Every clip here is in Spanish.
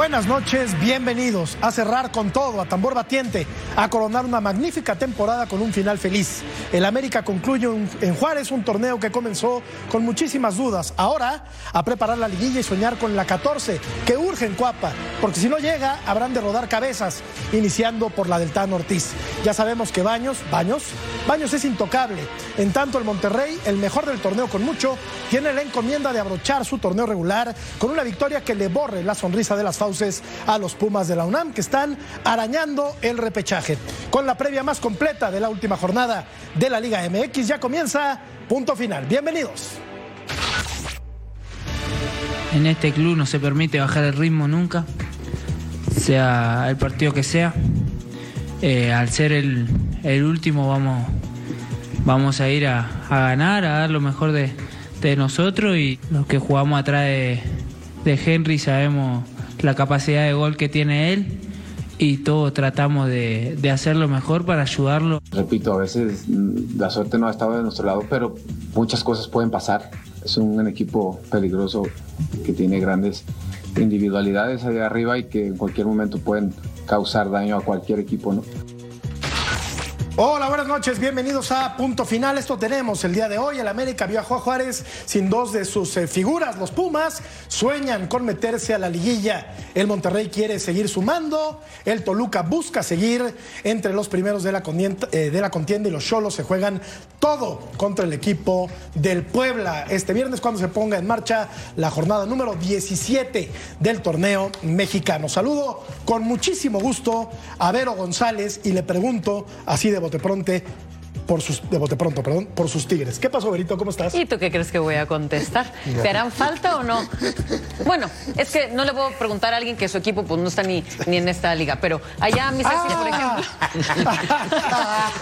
Buenas noches, bienvenidos a cerrar con todo, a tambor batiente, a coronar una magnífica temporada con un final feliz. El América concluye en Juárez un torneo que comenzó con muchísimas dudas. Ahora a preparar la liguilla y soñar con la 14, que urge en Cuapa, porque si no llega habrán de rodar cabezas, iniciando por la del Tano Ortiz. Ya sabemos que Baños, Baños, Baños es intocable. En tanto el Monterrey, el mejor del torneo con mucho, tiene la encomienda de abrochar su torneo regular con una victoria que le borre la sonrisa de las fauces a los Pumas de la UNAM que están arañando el repechaje. Con la previa más completa de la última jornada de la Liga MX ya comienza punto final. Bienvenidos. En este club no se permite bajar el ritmo nunca, sea el partido que sea. Eh, al ser el, último vamos, vamos a ir a, ganar, a dar lo mejor de, nosotros y los que jugamos atrás de, de Henry sabemos la capacidad de gol que tiene él y todos tratamos de, de hacerlo mejor para ayudarlo. Repito, a veces mm, la suerte no ha estado de nuestro lado, pero muchas cosas pueden pasar. Es un, equipo peligroso que tiene grandes individualidades ahí arriba y que en cualquier momento pueden causar daño a cualquier equipo. Hola, buenas noches, bienvenidos a Punto Final. Esto tenemos el día de hoy. El América viajó a Juárez sin dos de sus eh, figuras. Los Pumas sueñan con meterse a la liguilla. El Monterrey quiere seguir sumando. El Toluca busca seguir entre los primeros de la, contienda, eh, de la contienda y los Cholos se juegan todo contra el equipo del Puebla. Este viernes cuando se ponga en marcha la jornada número 17 del torneo mexicano. Saludo con muchísimo gusto a Vero González y le pregunto así de bote pronto por sus, de bote pronto, perdón, por sus Tigres. ¿Qué pasó, Berito? ¿Cómo estás? ¿Y tú qué crees que voy a contestar? ¿Te harán falta o no? Bueno, es que no le puedo preguntar a alguien que su equipo pues no está ni, ni en esta liga, pero allá mis ah. por ejemplo.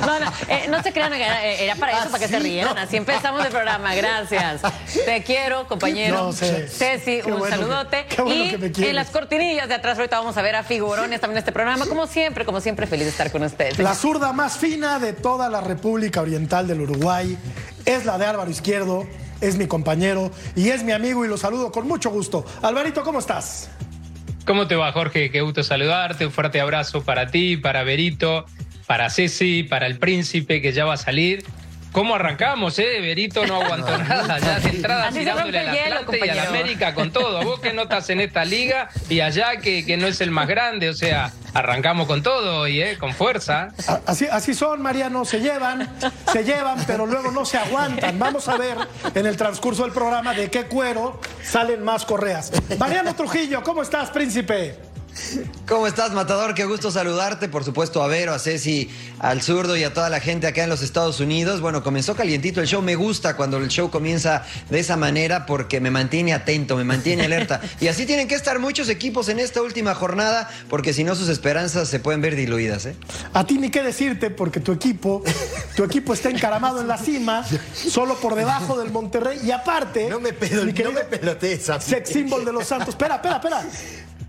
no, no, eh, no se crean, eh, era para eso, para que se rieran. Así empezamos el programa, gracias. Te quiero, compañero. Ceci, un saludote. y en las cortinillas de atrás ahorita vamos a ver a figurones también en este programa. Como siempre, como siempre, feliz de estar con ustedes. La zurda más fina de toda la República Oriental del Uruguay, es la de Álvaro Izquierdo, es mi compañero y es mi amigo y lo saludo con mucho gusto. Alvarito, ¿cómo estás? ¿Cómo te va, Jorge? Qué gusto saludarte. Un fuerte abrazo para ti, para Berito, para Ceci, para el príncipe que ya va a salir. ¿Cómo arrancamos, eh? Berito no aguantó nada. Ya de entrada tirándole al Atlante y al América con todo. Vos que no estás en esta liga y allá que, que no es el más grande. O sea, arrancamos con todo hoy, ¿eh? Con fuerza. Así, así son, Mariano. Se llevan, se llevan, pero luego no se aguantan. Vamos a ver en el transcurso del programa de qué cuero salen más correas. Mariano Trujillo, ¿cómo estás, príncipe? ¿Cómo estás, Matador? Qué gusto saludarte. Por supuesto, a Vero, a Ceci, al zurdo y a toda la gente acá en los Estados Unidos. Bueno, comenzó calientito el show. Me gusta cuando el show comienza de esa manera porque me mantiene atento, me mantiene alerta. Y así tienen que estar muchos equipos en esta última jornada porque si no sus esperanzas se pueden ver diluidas. ¿eh? A ti ni qué decirte porque tu equipo, tu equipo está encaramado en la cima, solo por debajo del Monterrey. Y aparte, no me, pedo, no me pelotees. Sex symbol de los Santos. Espera, espera, espera.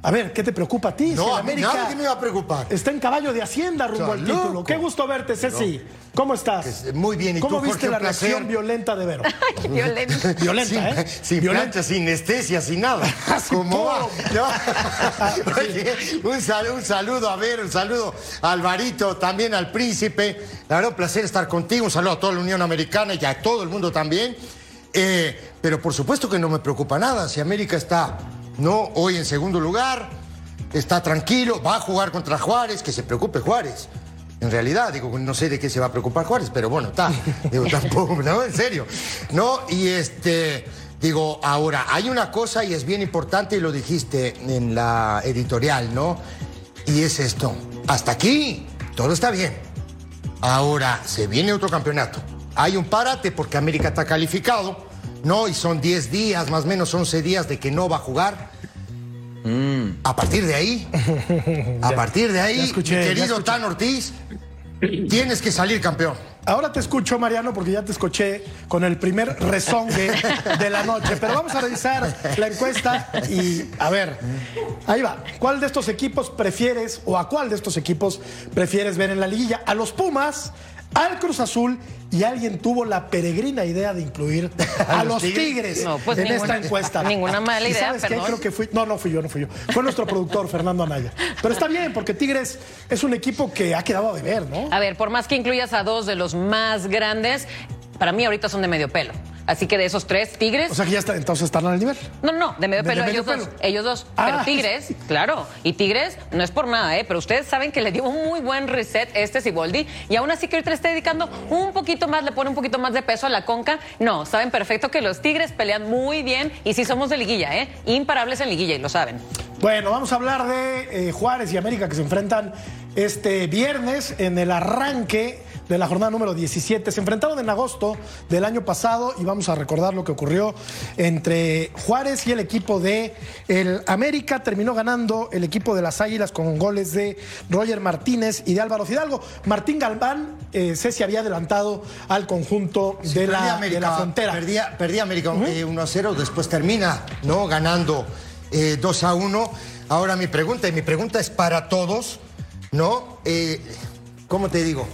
A ver, ¿qué te preocupa a ti? No, si América nada que me va a preocupar. Está en caballo de Hacienda rumbo al título. Qué gusto verte, Ceci. ¿Cómo estás? Muy bien. ¿Y ¿Cómo viste la reacción violenta de Vero? violenta. violenta, ¿eh? Sin violenta. sin anestesia, sin nada. ¿Cómo va? un, saludo, un saludo a Vero, un saludo a Alvarito, también al príncipe. La verdad, un placer estar contigo. Un saludo a toda la Unión Americana y a todo el mundo también. Eh, pero por supuesto que no me preocupa nada. Si América está no, hoy en segundo lugar, está tranquilo, va a jugar contra Juárez, que se preocupe Juárez. En realidad, digo, no sé de qué se va a preocupar Juárez, pero bueno, está. Digo, tampoco, no, en serio. No, y este, digo, ahora, hay una cosa y es bien importante y lo dijiste en la editorial, ¿no? Y es esto. Hasta aquí, todo está bien. Ahora, se viene otro campeonato. Hay un párate porque América está calificado no, y son 10 días, más o menos 11 días de que no va a jugar. Mm. A partir de ahí, a partir de ahí, mi querido Tan Ortiz, tienes que salir campeón. Ahora te escucho, Mariano, porque ya te escuché con el primer rezongue de la noche. Pero vamos a revisar la encuesta y a ver, ahí va. ¿Cuál de estos equipos prefieres o a cuál de estos equipos prefieres ver en la liguilla? ¿A los Pumas, al Cruz Azul y alguien tuvo la peregrina idea de incluir a, los Tigres, No, pues en ninguna- esta encuesta. ninguna mala ¿Y idea, ¿Sabes qué? Creo que fui. No, no fui yo, no fui yo. Fue nuestro productor, Fernando Anaya. Pero está bien, porque Tigres es un equipo que ha quedado a deber, ¿no? A ver, por más que incluyas a dos de los más grandes, para mí ahorita son de medio pelo. Así que de esos tres, Tigres. O sea que ya está, entonces están al nivel. no, no, de medio ¿De- pelo de medio ellos pelo? dos. Ellos dos. Ah. Pero Tigres, claro. Y Tigres no es por nada, ¿eh? Pero ustedes saben que le dio un muy buen reset este Siboldi. Y aún así que ahorita le está dedicando un poquito más, le pone un poquito más de peso a la conca. No, saben perfecto que los Tigres pelean muy bien. Y sí somos de liguilla, ¿eh? Imparables en liguilla y lo saben. Bueno, vamos a hablar de eh, Juárez y América que se enfrentan este viernes en el arranque de la jornada número 17. Se enfrentaron en agosto del año pasado y vamos a recordar lo que ocurrió entre Juárez y el equipo de el América. Terminó ganando el equipo de las Águilas con goles de Roger Martínez y de Álvaro Fidalgo. Martín Galván, eh, Ceci había adelantado al conjunto de, la, América, de la frontera. Perdía, perdí América eh, 1 a 0, después termina ¿no? ganando eh, 2 a 1. Ahora mi pregunta, y mi pregunta es para todos, ¿no? Eh, ¿Cómo te digo?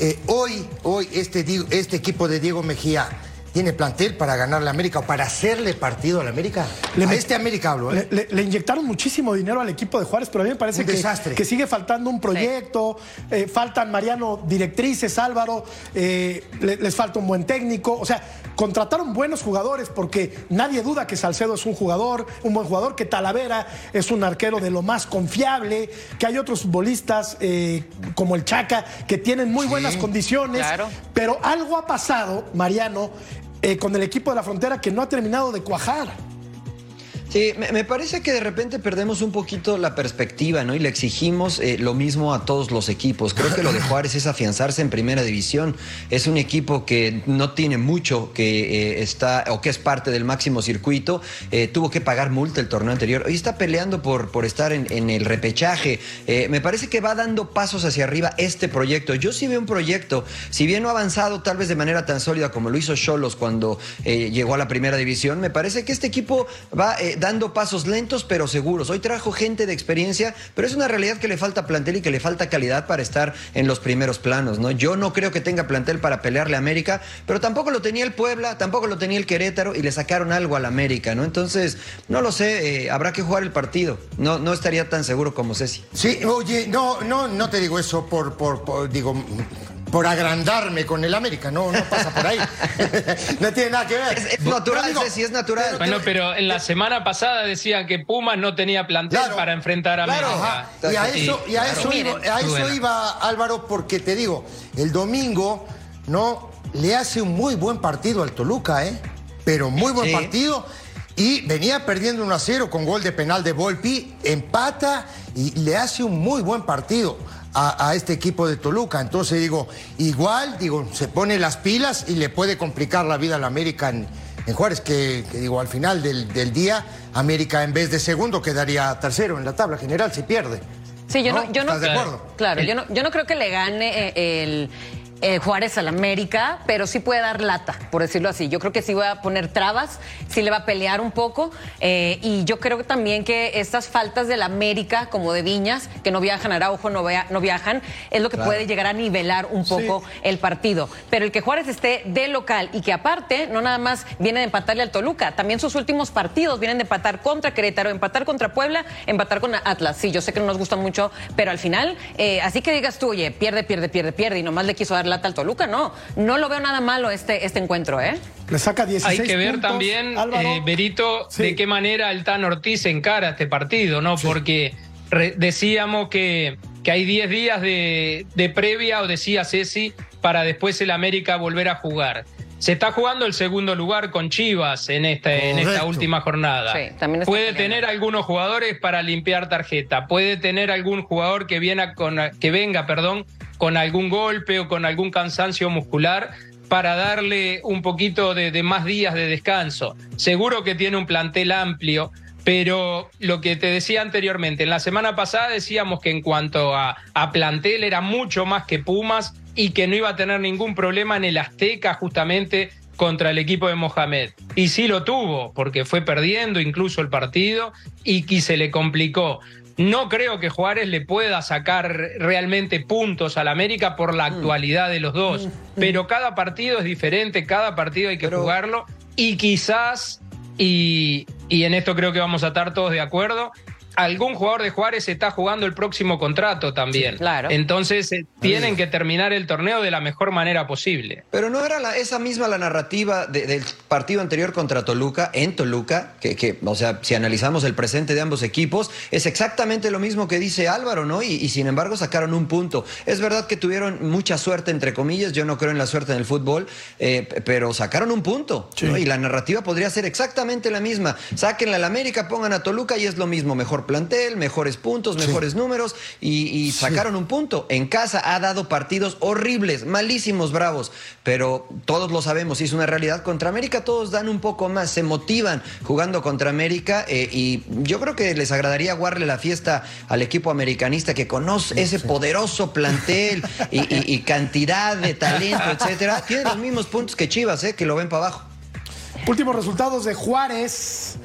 Eh, hoy, hoy este, este equipo de Diego Mejía tiene plantel para ganarle a América o para hacerle partido a la América. Le a este América hablo, ¿eh? Le, le- le inyectaron muchísimo dinero al equipo de Juárez, pero a mí me parece que, desastre. que sigue faltando un proyecto, eh, faltan Mariano directrices, Álvaro, eh, le- les falta un buen técnico, o sea, contrataron buenos jugadores porque nadie duda que Salcedo es un jugador, un buen jugador, que Talavera es un arquero de lo más confiable, que hay otros futbolistas como el Chaca que tienen muy buenas condiciones, claro. pero algo ha pasado, Mariano, eh, con el equipo de la frontera que no ha terminado de cuajar. Sí, me, parece que de repente perdemos un poquito la perspectiva, ¿no? Y le exigimos eh, lo mismo a todos los equipos. Creo que lo de Juárez es afianzarse en primera división. Es un equipo que no tiene mucho, que eh, está o que es parte del máximo circuito. Eh, tuvo que pagar multa el torneo anterior. Hoy está peleando por, por estar en, el repechaje. Me parece que va dando pasos hacia arriba este proyecto. Yo sí veo un proyecto, si bien no ha avanzado tal vez de manera tan sólida como lo hizo Cholos cuando llegó a la primera división, me parece que este equipo va dando pasos lentos pero seguros. Hoy trajo gente de experiencia, pero es una realidad que le falta plantel y que le falta calidad para estar en los primeros planos, ¿no? Yo no creo que tenga plantel para pelearle a América, pero tampoco lo tenía el Puebla, tampoco lo tenía el Querétaro y le sacaron algo al América, ¿no? Entonces, no lo sé, eh, habrá que jugar el partido. No, no estaría tan seguro como Ceci. Sí, oye, no, no, no te digo eso por, por, por, digo, por agrandarme con el América, no, no pasa por ahí. no tiene nada que ver. Es, es natural, No, digo, Ceci, es natural. Bueno, pero en la semana pasada decían que Pumas no tenía plantel Claro. para enfrentar a Claro, América. ajá. Y a eso, y a claro. eso, Miren. iba, a eso iba, Álvaro, porque te digo, el domingo, ¿no? Le hace un muy buen partido al Toluca, ¿eh? Pero muy buen Sí. partido. Y venía perdiendo 1 a 0 con gol de penal de Volpi, empata y le hace un muy buen partido a, a este equipo de Toluca. Entonces digo, igual, digo, se pone las pilas y le puede complicar la vida al América en, en Juárez, que, que digo, al final del, del día, América en vez de segundo quedaría tercero en la tabla general si pierde. Sí, yo no, yo no ¿Estás de acuerdo? Claro, yo no, yo no creo que le gane eh, el, eh, Juárez al América, pero sí puede dar lata, por decirlo así. Yo creo que sí va a poner trabas, sí le va a pelear un poco. eh, y yo creo que también que estas faltas del América, como de Viñas, que no viajan, Araujo no, vea- no viajan, es lo que puede llegar a nivelar un poco el partido. Pero el que Juárez esté de local y que aparte, no nada más viene de empatarle al Toluca, también sus últimos partidos vienen de empatar contra Querétaro, empatar contra Puebla, empatar con Atlas. Sí, yo sé que no nos gusta mucho, pero al final, eh, así que digas tú, oye, pierde, pierde, pierde, pierde, y nomás le quiso dar al Toluca, no. No lo veo nada malo este, este encuentro, ¿eh? Le saca 16 Hay que ver puntos, también, eh, Berito, Sí. de qué manera el Tan Ortiz encara este partido, ¿no? Porque re- decíamos que, que hay 10 días de, de previa, o decía Ceci, para después el América volver a jugar. Se está jugando el segundo lugar con Chivas en esta, en esta última jornada. Sí, también está puede peleando. tener algunos jugadores para limpiar tarjeta, puede tener algún jugador que, viene con, que venga perdón, con algún golpe o con algún cansancio muscular para darle un poquito de, más días de descanso. Seguro que tiene un plantel amplio, pero lo que te decía anteriormente, en la semana pasada decíamos que en cuanto a, a plantel era mucho más que Pumas y que no iba a tener ningún problema en el Azteca justamente contra el equipo de Mohamed. Y sí lo tuvo, porque fue perdiendo incluso el partido y, y se le complicó. No creo que Juárez le pueda sacar realmente puntos al América por la actualidad de los dos, pero cada partido es diferente, cada partido hay que jugarlo. Y quizás, y, y en esto creo que vamos a estar todos de acuerdo, algún jugador de Juárez está jugando el próximo contrato también. claro. Entonces eh, tienen que terminar el torneo de la mejor manera posible. Pero no era la- esa misma la narrativa de- del partido anterior contra Toluca, en Toluca, que, que, o sea, si analizamos el presente de ambos equipos, es exactamente lo mismo que dice Álvaro, ¿no? Y, y sin embargo sacaron un punto. Es verdad que tuvieron mucha suerte, entre comillas, yo no creo en la suerte en el fútbol, eh, pero sacaron un punto. ¿no? Y la narrativa podría ser exactamente la misma. Sáquenla al América, pongan a Toluca y es lo mismo. Mejor plantel, mejores puntos, mejores números y, y sacaron un punto. En casa ha dado partidos horribles, malísimos, bravos, pero todos lo sabemos y es una realidad. Contra América todos dan un poco más, se motivan jugando contra América eh, y yo creo que les agradaría guardarle la fiesta al equipo americanista que conoce ese poderoso plantel y, y- y cantidad de talento, etcétera. Tiene los mismos puntos que Chivas, eh, que lo ven para abajo. Últimos resultados de Juárez.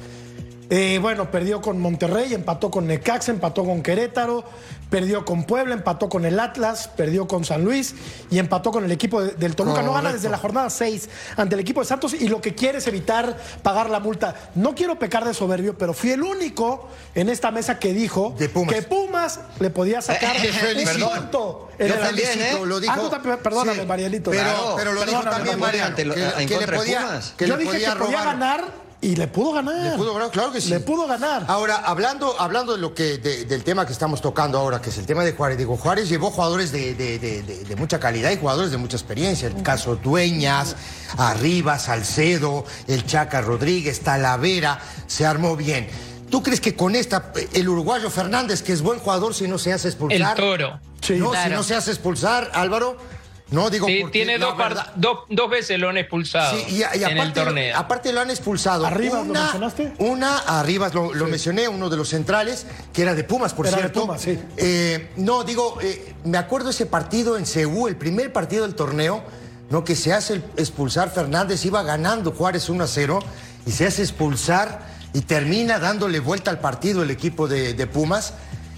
Eh, bueno, perdió con Monterrey, empató con Necaxa, empató con Querétaro, perdió con Puebla, empató con el Atlas, perdió con San Luis y empató con el equipo de- del Toluca. No gana desde la jornada 6 ante el equipo de Santos y lo que quiere es evitar pagar la multa. No quiero pecar de soberbio, pero fui el único en esta mesa que dijo Pumas. que Pumas le podía sacar un felicito. punto en Yo el también, ¿eh? lo dijo. Ah, tú también, perdóname, Sí, Marianito. Pero, lo dijo también no, Mariano, lo- que, que le podía, que Yo le dije podía que podía ganar y le pudo ganar. Le pudo ganar, claro que sí. Le pudo ganar. Ahora, hablando, hablando de lo que, de- del tema que estamos tocando ahora, que es el tema de Juárez, digo, Juárez llevó jugadores de, de- de- de- de mucha calidad y jugadores de mucha experiencia. El caso Dueñas, Arriba, Salcedo, el Chaca Rodríguez, Talavera, se armó bien. ¿Tú crees que con esta, el uruguayo Fernández, que es buen jugador, si no se hace El expulsar? toro. Sí. no, si no se hace expulsar, Álvaro, no digo Sí, tiene dos, par- verdad- dos, dos veces lo han expulsado Sí, y, y en el aparte, torneo. aparte lo han expulsado. ¿Arribas lo una, mencionaste? Una, Arribas lo, lo mencioné, uno de los centrales, que era de Pumas, por Era de cierto. Pumas, sí. Eh, no, digo, eh, me acuerdo ese partido en Ceú, el primer partido del torneo, no que se hace expulsar Fernández, iba ganando Juárez 1 a 0, y se hace expulsar y termina dándole vuelta al partido el equipo de, de Pumas.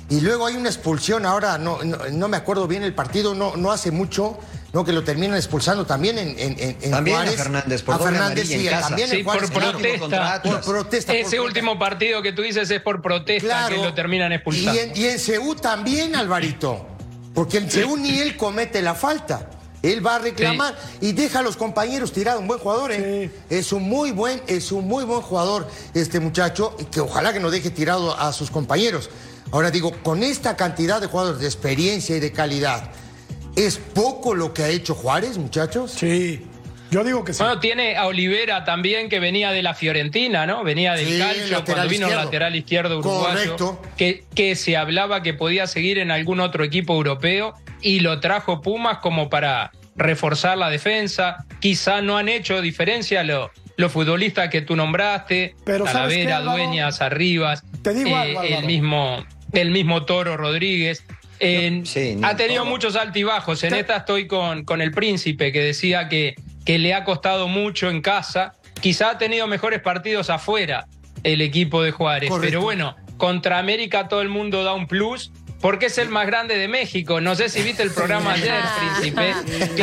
Y luego hay una expulsión, ahora no, no, no me acuerdo bien el partido, no, no hace mucho, no que lo terminan expulsando también en, en, en- en También a Juárez. Fernández, por a Fernández en casa. también Sí, en por Juárez. protesta. contra Atlas. Por protesta. por Ese protesta. último partido que tú dices es por protesta Claro. que lo terminan expulsando. Y en, y en Seúl también, Alvarito. Porque en Seúl ni él comete la falta. Él va a reclamar y deja a los compañeros tirados. Un buen jugador, ¿eh? Es un muy buen, es un muy buen jugador este muchacho, y que ojalá que no deje tirado a sus compañeros. Ahora digo, con esta cantidad de jugadores de experiencia y de calidad, ¿es poco lo que ha hecho Juárez, muchachos? Sí. Yo digo que sí. Bueno, tiene a Olivera también que venía de la Fiorentina, ¿no? Venía del Sí, calcio cuando vino el izquierdo. lateral izquierdo uruguayo. Correcto. Que, que se hablaba que podía seguir en algún otro equipo europeo y lo trajo Pumas como para reforzar la defensa. Quizá no han hecho diferencia lo- los futbolistas que tú nombraste, Pero ¿sabes qué, Talavera? Dueñas, Arribas, Te digo eh, algo, el mismo el mismo Toro Rodríguez. Eh, sí, ha tenido muchos altibajos. En esta estoy con, con el príncipe que decía que, que le ha costado mucho en casa. Quizá ha tenido mejores partidos afuera el equipo de Juárez. Correcto. Pero bueno, contra América todo el mundo da un plus. Porque es el más grande de México. No sé si viste el programa ayer, príncipe.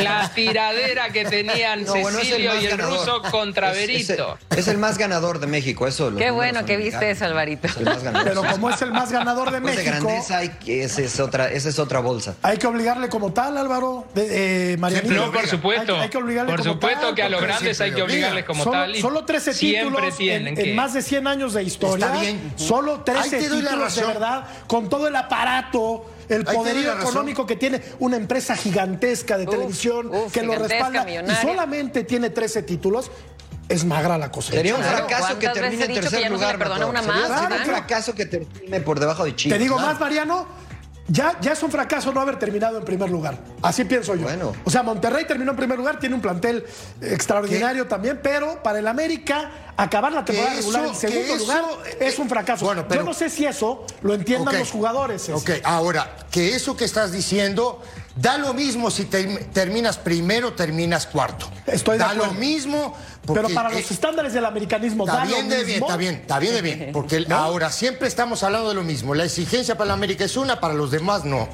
La tiradera que tenían No, bueno, es el Cecilio y el ganador. ruso contra Es- es el- Berito. Es, el más ganador de México, eso. Qué bueno que viste eso, Alvarito. Es el más ganador. Pero como es el más ganador de Pues de México, grandeza, hay esa es otra, esa es otra bolsa. hay que obligarle como tal, Álvaro. De, eh, Marianito. No, por supuesto. Hay, hay que obligarle por como supuesto tal, que a los grandes hay que obligarles como solo, tal. y solo 13 siempre títulos tienen en, que. más de 100 años de historia. Está bien. Solo 13 Ahí te doy la títulos de verdad, con todo el aparato, el poderío económico que tiene una empresa gigantesca de Uf, televisión uf, que lo respalda y solamente tiene 13 títulos. Es magra la cosecha. Sería un Claro, fracaso que ¿cuántas veces termine en tercer ya no se lugar. le perdona una Sería- más? Sería un claro. fracaso que termine por debajo de Chivas. Te digo más, Mariano. Ya, ya es un fracaso no haber terminado en primer lugar. Así pienso yo. Bueno. O sea, Monterrey terminó en primer lugar, tiene un plantel extraordinario también, pero para el América acabar la temporada regular en segundo lugar eh, es un fracaso. bueno, pero- Yo no sé si eso lo entiendan los jugadores. Ok, ahora, que eso que estás diciendo, da lo mismo si te- terminas primero terminas cuarto. Estoy de Da acuerdo. lo mismo. Pero para eh, los estándares del americanismo, Está da lo bien de bien, mismo. está bien, está bien de bien. Porque ahora siempre estamos hablando de lo mismo. La exigencia para la América es una, para los demás no.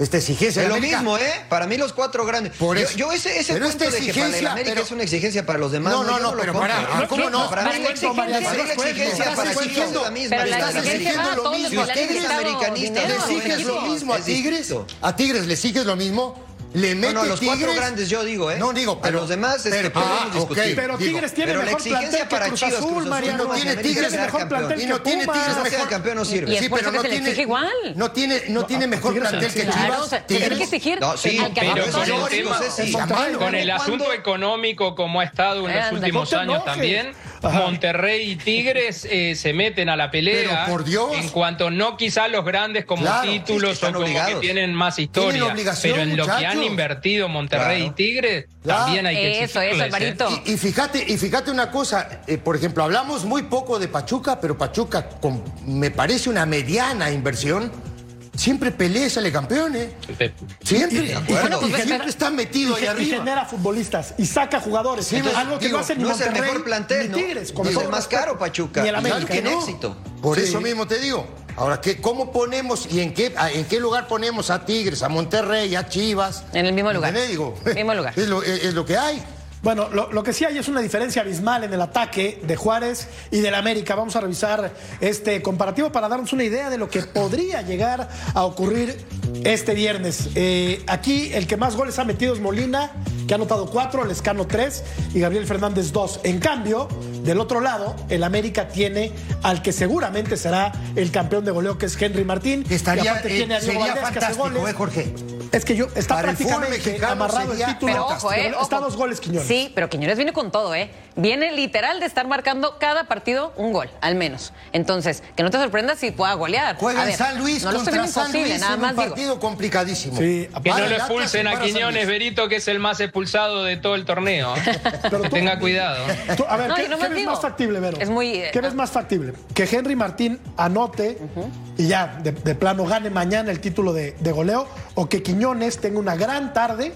Esta exigencia Es lo América- mismo, ¿eh? Para mí los cuatro grandes. Por Yo- eso. Yo, ese, ese Pero cuento esta de que para el América pero- es una exigencia para los demás. No, no, yo no, lo pero para, ¿cómo no? Para mí la exigencia, para mí la no es la exigiendo- misma. Estás exigiendo lo mismo. Tigres quitado americanista, dinero ¿Le exiges lo mismo a Es Tigres? ¿A Tigres le exiges lo mismo? ¿Le No, mete no, los Tigres? cuatro grandes yo digo, ¿eh? No, digo, A pero... los demás, este, pero- podemos ah, discutir. Pero digo, Tigres tiene pero la mejor exigencia plantel que para Cruz Chivas, Azul, Mariano. no tiene Tigres mejor plantel Y no tiene. Tigres No mejor. campeón no sirve. Sí, pero no tiene, igual. no tiene, no tiene mejor plantel que. Chivas. Tiene que exigir No, sí, al que pero con el asunto económico como ha estado en los últimos no años también, Ajá. Monterrey y Tigres eh, se meten a la pelea. Pero, por Dios. En cuanto no quizá los grandes como Claro, títulos o como obligados. que tienen más historia. pero en lo que han invertido Monterrey Claro. y Tigres, Claro. también hay que Eso, eso, ¿eh? Alvarito. Y, y fíjate, y fíjate una cosa, eh, por ejemplo, hablamos muy poco de Pachuca, pero Pachuca, con, me parece una mediana inversión, siempre pelea y sale campeón, ¿eh? Siempre, Y- bueno, y pues, siempre está metido y, ahí ge- y arriba. genera futbolistas y saca jugadores. Sí, Entonces, pues, algo que digo, no hace ni no es el Monterrey mejor plantel, ni ¿no? Tigres. con Es el más caro, Pachuca. Ni el Claro América. que no. éxito. Por Sí. eso mismo te digo. Ahora, ¿qué, ¿cómo ponemos y en qué, a- en qué lugar ponemos a Tigres, a Monterrey, a Chivas? En el mismo lugar. ¿Entendés? Digo, Mismo lugar. Es lo, es- es lo que hay. Bueno, lo, lo que sí hay es una diferencia abismal en el ataque de Juárez y del América. Vamos a revisar este comparativo para darnos una idea de lo que podría llegar a ocurrir este viernes. Eh, aquí el que más goles ha metido es Molina, que ha anotado cuatro, Lescano tres y Gabriel Fernández dos. En cambio, del otro lado, el América tiene al que seguramente será el campeón de goleo, que es Henry Martín. y Estaría, aparte eh, tiene a Diego sería Valdés, que hace goles. ¿eh, Jorge? Es que yo está Para prácticamente amarrado sería el título. Pero ojo, ¿eh? Está ojo. dos goles Quiñones. Sí, pero Quiñones viene con todo, ¿eh? Viene literal de estar marcando cada partido un gol, al menos. Entonces, que no te sorprendas si pueda golear. Juega A en San Luis no contra San Luis nada en más un digo. partido complicadísimo. Sí, Que no lo expulsen a Quiñones. Berito, que es el más expulsado de todo el torneo. Pero que tú- tenga cuidado. Tú- a ver, No, ¿qué, no qué más ves digo, más factible, Vero? es muy, eh, ¿Qué ves más factible? Que Henry Martín anote y ya, de, de plano, gane mañana el título de, de goleo, o que Quiñones tenga una gran tarde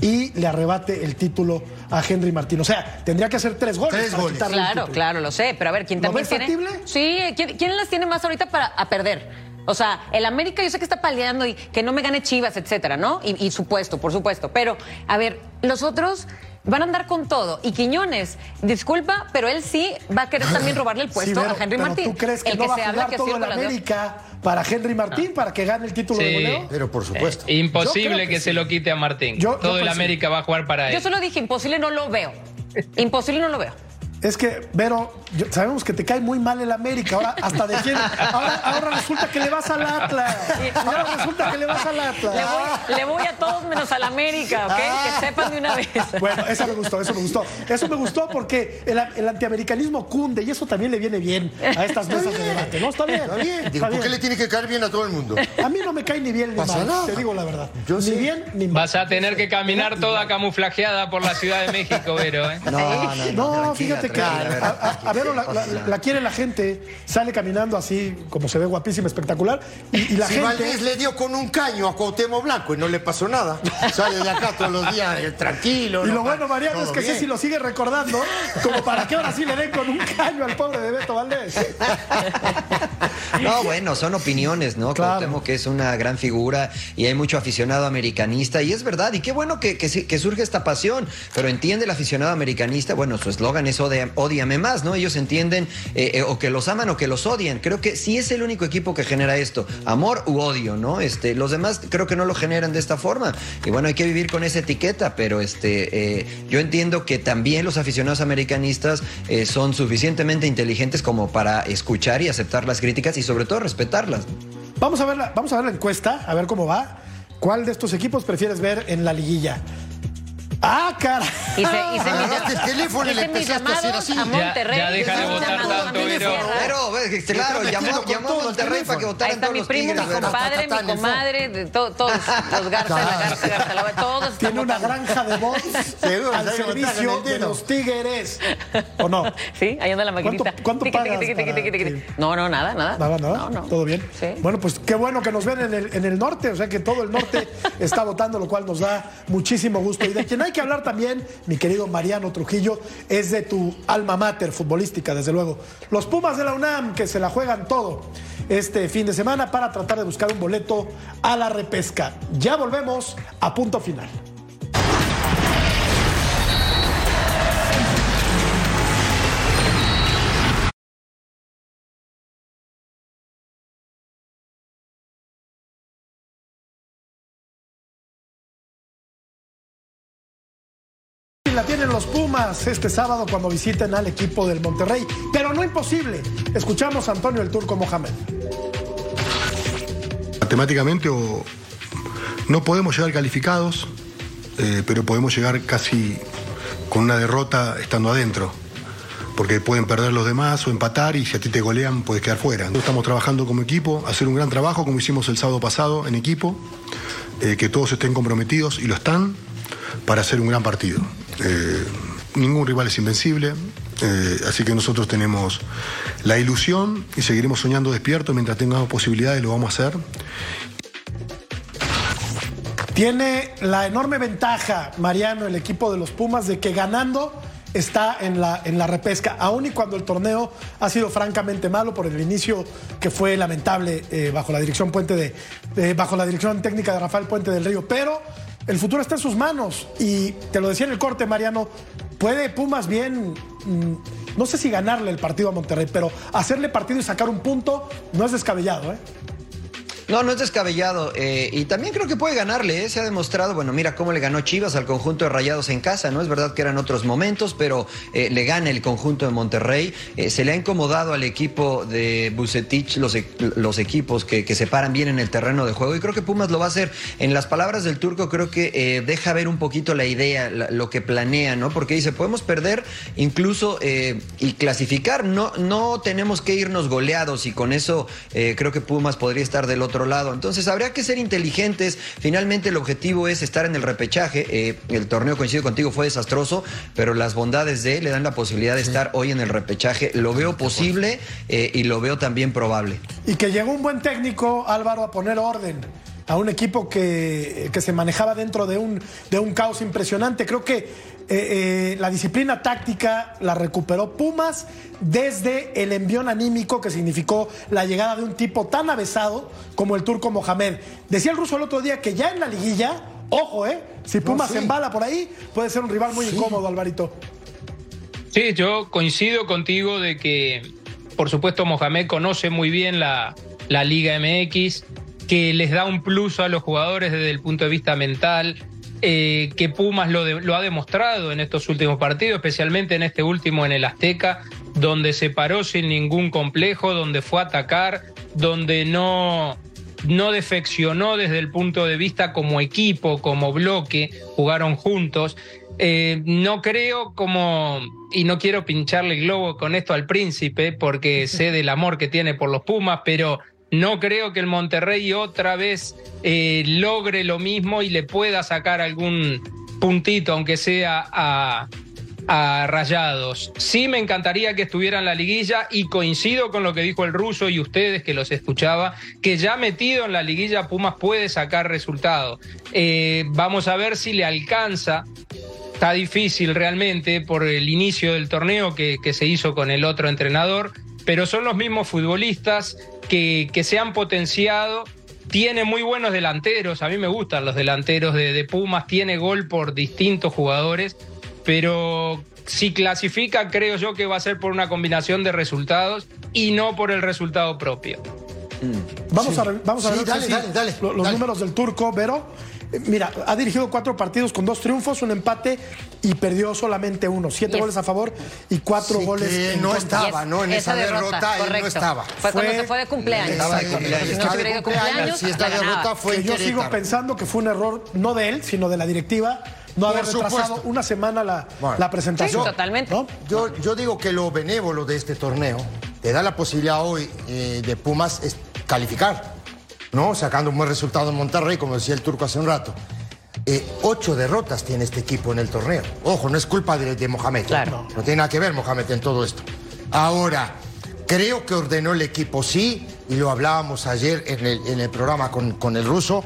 y le arrebate el título a Henry Martín. O sea, tendría que hacer tres goles Tres para goles. Claro, título. claro, lo sé. Pero a ver, ¿quién ¿Lo también ves tiene? factible? Sí, ¿quién, quién las tiene más ahorita para a perder? O sea, el América yo sé que está paliando y que no me gane Chivas, etcétera, ¿no? Y, y supuesto, por supuesto. Pero, a ver, los otros van a andar con todo. Y Quiñones, disculpa, pero él sí va a querer también robarle el Sí, puesto a Henry pero Martín. ¿Tú crees que el no que va se a habla jugar todo el. América para Henry Martín para que gane el título de Sí. goleo? Pero por supuesto. Eh, imposible Yo creo que, se lo quite a Martín. Yo- yo Todo el. América va a jugar para él. Yo solo dije, imposible no lo veo. Imposible no lo veo. Es que, Vero, yo- sabemos que te cae muy mal el América. Ahora hasta de quién. Ahora, ahora resulta que le vas al Atlas. Ahora resulta que le vas al Atlas. Le voy, le voy a todos menos al América, ¿ok? Que sepan de una vez. Bueno, eso me gustó, eso me gustó. Eso me gustó porque el, el antiamericanismo cunde y eso también le viene bien a estas mesas de debate, ¿no? Está bien. Está bien. Digo, Está ¿por qué le tiene que caer bien a todo el mundo? A mí no me cae ni bien ni Pasa mal, nada. te digo la verdad. Yo ni sí. bien ni mal. Vas a tener que caminar toda camuflajeada por la Ciudad de México, Vero. ¿eh? No, no, no. No, fíjate a, Vero la, la- la quiere la gente, sale caminando así, como se ve guapísima, espectacular, y, y la si gente... Valdés le dio con un caño a Cuauhtémoc Blanco y no le pasó nada. Sale de acá todos los días eh, tranquilo. Y lo bueno, Mariano, es que bien. Ceci lo sigue recordando, como para que ahora sí le den con un caño al pobre de Beto Valdés. No, bueno, son opiniones, ¿no? Claro. Cuauhtémoc que es una gran figura y hay mucho aficionado americanista y es verdad, y qué bueno que, que, surge esta pasión, pero entiende el aficionado americanista, bueno, su eslogan es "Odia- odiame más, ¿no? Ellos entienden eh, eh, o que los aman o que los odian. Creo que sí es el único equipo que genera esto, amor u odio, ¿no? Este, los demás creo que no lo generan de esta forma. Y bueno, hay que vivir con esa etiqueta, pero este, eh, yo entiendo que también los aficionados americanistas son suficientemente inteligentes como para escuchar y aceptar las críticas y sobre todo respetarlas. Vamos a ver la, vamos a ver la encuesta, a ver cómo va. ¿Cuál de estos equipos prefieres ver en la liguilla? Ah, cara. Hice, hice mi Agarraste el teléfono y le empezaste a hacer llamados así. a Monterrey. Ya- ya deja de votar tanto, mi. Pero, ves, claro, está llamó, llamó a Monterrey para que votaran Ahí está todos mi los primo, mi tigres. Bueno, compadre, ta, ta, ta, en mi el comadre, de to- todos los Garza, la Garza, Garza, la todos están Tiene una granja de voz al ¿sabes cómo está servicio de los tigres. ¿O no? Sí, ahí anda la maquinita. ¿Cuánto- pagas No, no, nada, nada. Nada, nada. No, no. Todo bien. Sí. Bueno, pues qué bueno que nos ven en el, en el norte, o sea que todo el norte está votando, lo cual nos da muchísimo gusto. Y de quien hay que hablar también, mi querido Mariano Trujillo, es de tu alma mater futbolística, desde luego. Los Pumas de la UNAM, que se la juegan todo este fin de semana para tratar de buscar un boleto a la repesca. Ya volvemos a punto final. Tienen los Pumas este sábado cuando visiten al equipo del Monterrey, pero no imposible. Escuchamos a Antonio el Turco Mohamed. Matemáticamente no podemos llegar calificados, eh, pero podemos llegar casi con una derrota estando adentro. Porque pueden perder los demás o empatar y si a ti te golean puedes quedar fuera. Estamos trabajando como equipo, hacer un gran trabajo como hicimos el sábado pasado en equipo, eh, que todos estén comprometidos y lo están para hacer un gran partido. Eh, ningún rival es invencible, eh, así que nosotros tenemos la ilusión y seguiremos soñando despiertos mientras tengamos posibilidades, lo vamos a hacer. Tiene la enorme ventaja, Mariano, el equipo de los Pumas, de que ganando está en la, en la repesca, aun y cuando el torneo ha sido francamente malo por el inicio que fue lamentable eh, bajo la dirección Puente de- bajo la dirección técnica de Rafael Puente del Río. Pero el futuro está en sus manos. Y te lo decía en el corte, Mariano, puede Pumas bien. mm, no sé si ganarle el partido a Monterrey, pero hacerle partido y sacar un punto no es descabellado, ¿eh? No, no es descabellado. eh, y también creo que puede ganarle. eh, Se ha demostrado, bueno, mira cómo le ganó Chivas al conjunto de Rayados en casa. No es verdad que eran otros momentos, pero eh, le gana el conjunto de Monterrey. Se le ha incomodado al equipo de Bucetich los, e- los equipos que, que se paran bien en el terreno de juego. Y creo que Pumas lo va a hacer. En las palabras del turco, creo que deja ver un poquito la idea, lo que planea, ¿no? Porque dice, podemos perder incluso y clasificar. No, no tenemos que irnos goleados y con eso creo que Pumas podría estar del otro lado. Entonces habría que ser inteligentes. Finalmente el objetivo es estar en el repechaje. Eh, el torneo, coincido contigo, fue desastroso, pero las bondades de él le dan la posibilidad de estar hoy en el repechaje. Lo veo posible eh, y lo veo también probable. Y que llegó un buen técnico, Álvaro, a poner orden a un equipo que, que se manejaba dentro de un, de un caos impresionante. Creo que eh, eh, la disciplina táctica la recuperó Pumas desde el envión anímico que significó la llegada de un tipo tan avesado como el turco Mohamed. Decía el ruso el otro día que ya en la liguilla, ojo, ¿eh? Si Pumas sí. se embala por ahí, puede ser un rival muy incómodo, Alvarito. Sí, yo coincido contigo de que, por supuesto, Mohamed conoce muy bien la, la Liga MX, que les da un plus a los jugadores desde el punto de vista mental, eh, que Pumas lo, de- lo ha demostrado en estos últimos partidos, especialmente en este último en el Azteca, donde se paró sin ningún complejo, donde fue a atacar, donde no, no defeccionó desde el punto de vista como equipo, como bloque, jugaron juntos. Eh, no creo como, y no quiero pincharle el globo con esto al príncipe, porque sé del amor que tiene por los Pumas, pero no creo que el Monterrey otra vez eh, logre lo mismo y le pueda sacar algún puntito, aunque sea a, Rayados. Sí me encantaría que estuviera en la liguilla y coincido con lo que dijo el ruso y ustedes que los escuchaba, que ya metido en la liguilla Pumas puede sacar resultados. Eh, vamos a ver si le alcanza. Está difícil realmente por el inicio del torneo que se hizo con el otro entrenador, pero son los mismos futbolistas que, que se han potenciado tiene muy buenos delanteros, a mí me gustan los delanteros de, de Pumas, tiene gol por distintos jugadores, pero si clasifica creo yo que va a ser por una combinación de resultados y no por el resultado propio. Vamos a, vamos a Sí, ver dale, dale, dale, lo- los dale. números del turco, Vero. Eh, Mira, ha dirigido cuatro partidos con dos triunfos, un empate y perdió solamente uno. Siete goles a favor y cuatro Sí, goles que en no contra. estaba. ¿no? En esa derrota él no correcto. estaba. Fue, cuando Fue- se fue de cumpleaños. Estaba de cumpleaños. Si no se de hubiera ido de cumpleaños, esta la derrota fue que yo sigo pensando que fue un error no de él, sino de la directiva no haber retrasado una semana la, Bueno. la presentación. Sí, totalmente. ¿no? Yo, yo digo que lo benévolo de este torneo te da la posibilidad hoy eh, de Pumas es calificar, ¿no? Sacando un buen resultado en Monterrey, como decía el turco hace un rato. Eh, ocho derrotas tiene este equipo en el torneo. Ojo, no es culpa de, de Mohamed. Claro. No tiene nada que ver Mohamed en todo esto. Ahora, creo que ordenó el equipo, sí, y lo hablábamos ayer en el, en el programa con, con el ruso.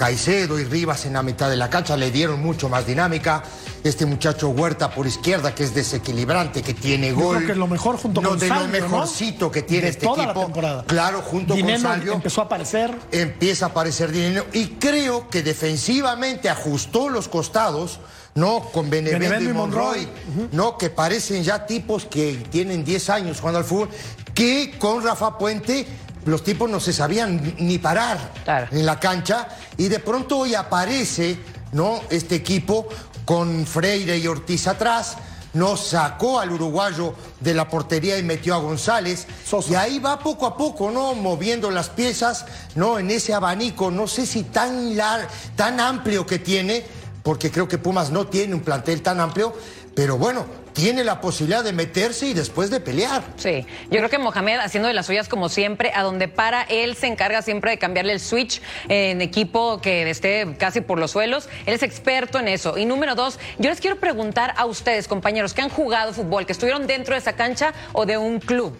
Caicedo y Rivas en la mitad de la cancha le dieron mucho más dinámica. Este muchacho Huerta por izquierda, que es desequilibrante, que tiene Yo gol. creo que es lo mejor junto no, con de Salvio, lo ¿no? mejorcito que tiene De este toda la equipo. temporada. Claro, junto Dineno con Salvio empezó a aparecer. empieza a aparecer dinero y creo que defensivamente ajustó los costados, ¿no? Con Benevento, Benevento y y Monroy, ¿no? Que parecen ya tipos que tienen 10 años jugando al fútbol, que con Rafa Puente los tipos no se sabían ni parar Claro. en la cancha y de pronto hoy aparece, ¿no? Este equipo con Freire y Ortiz atrás. Nos sacó al uruguayo de la portería y metió a González. Sosa. Y ahí va poco a poco, ¿no? Moviendo las piezas, ¿no? En ese abanico, no sé si tan, lar- tan amplio que tiene, porque creo que Pumas no tiene un plantel tan amplio, pero bueno, tiene la posibilidad de meterse y después de pelear. Sí, yo creo que Mohamed haciendo de las suyas como siempre, a donde para él se encarga siempre de cambiarle el switch en equipo que esté casi por los suelos. Él es experto en eso. Y número dos, yo les quiero preguntar a ustedes, compañeros, que han jugado fútbol, que estuvieron dentro de esa cancha o de un club.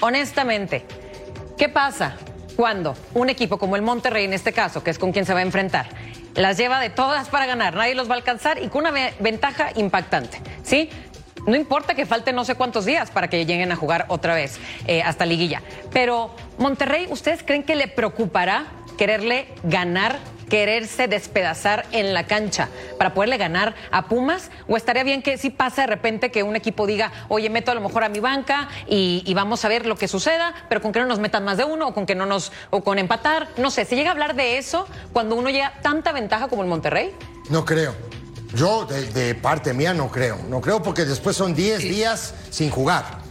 Honestamente, ¿qué pasa cuando un equipo como el Monterrey, en este caso, que es con quien se va a enfrentar, las lleva de todas para ganar, nadie los va a alcanzar y con una ve- ventaja impactante, ¿sí? No importa que falten no sé cuántos días para que lleguen a jugar otra vez eh, hasta liguilla. Pero Monterrey, ¿ustedes creen que le preocupará quererle ganar, quererse despedazar en la cancha para poderle ganar a Pumas? ¿O estaría bien que si pasa de repente que un equipo diga, oye, meto a lo mejor a mi banca y, y vamos a ver lo que suceda, pero con que no nos metan más de uno o con que no nos, o con empatar? No sé, ¿se llega a hablar de eso cuando uno llega tanta ventaja como el Monterrey? No creo. Yo, de, de parte mía, no creo. No creo porque después son 10 días sin jugar.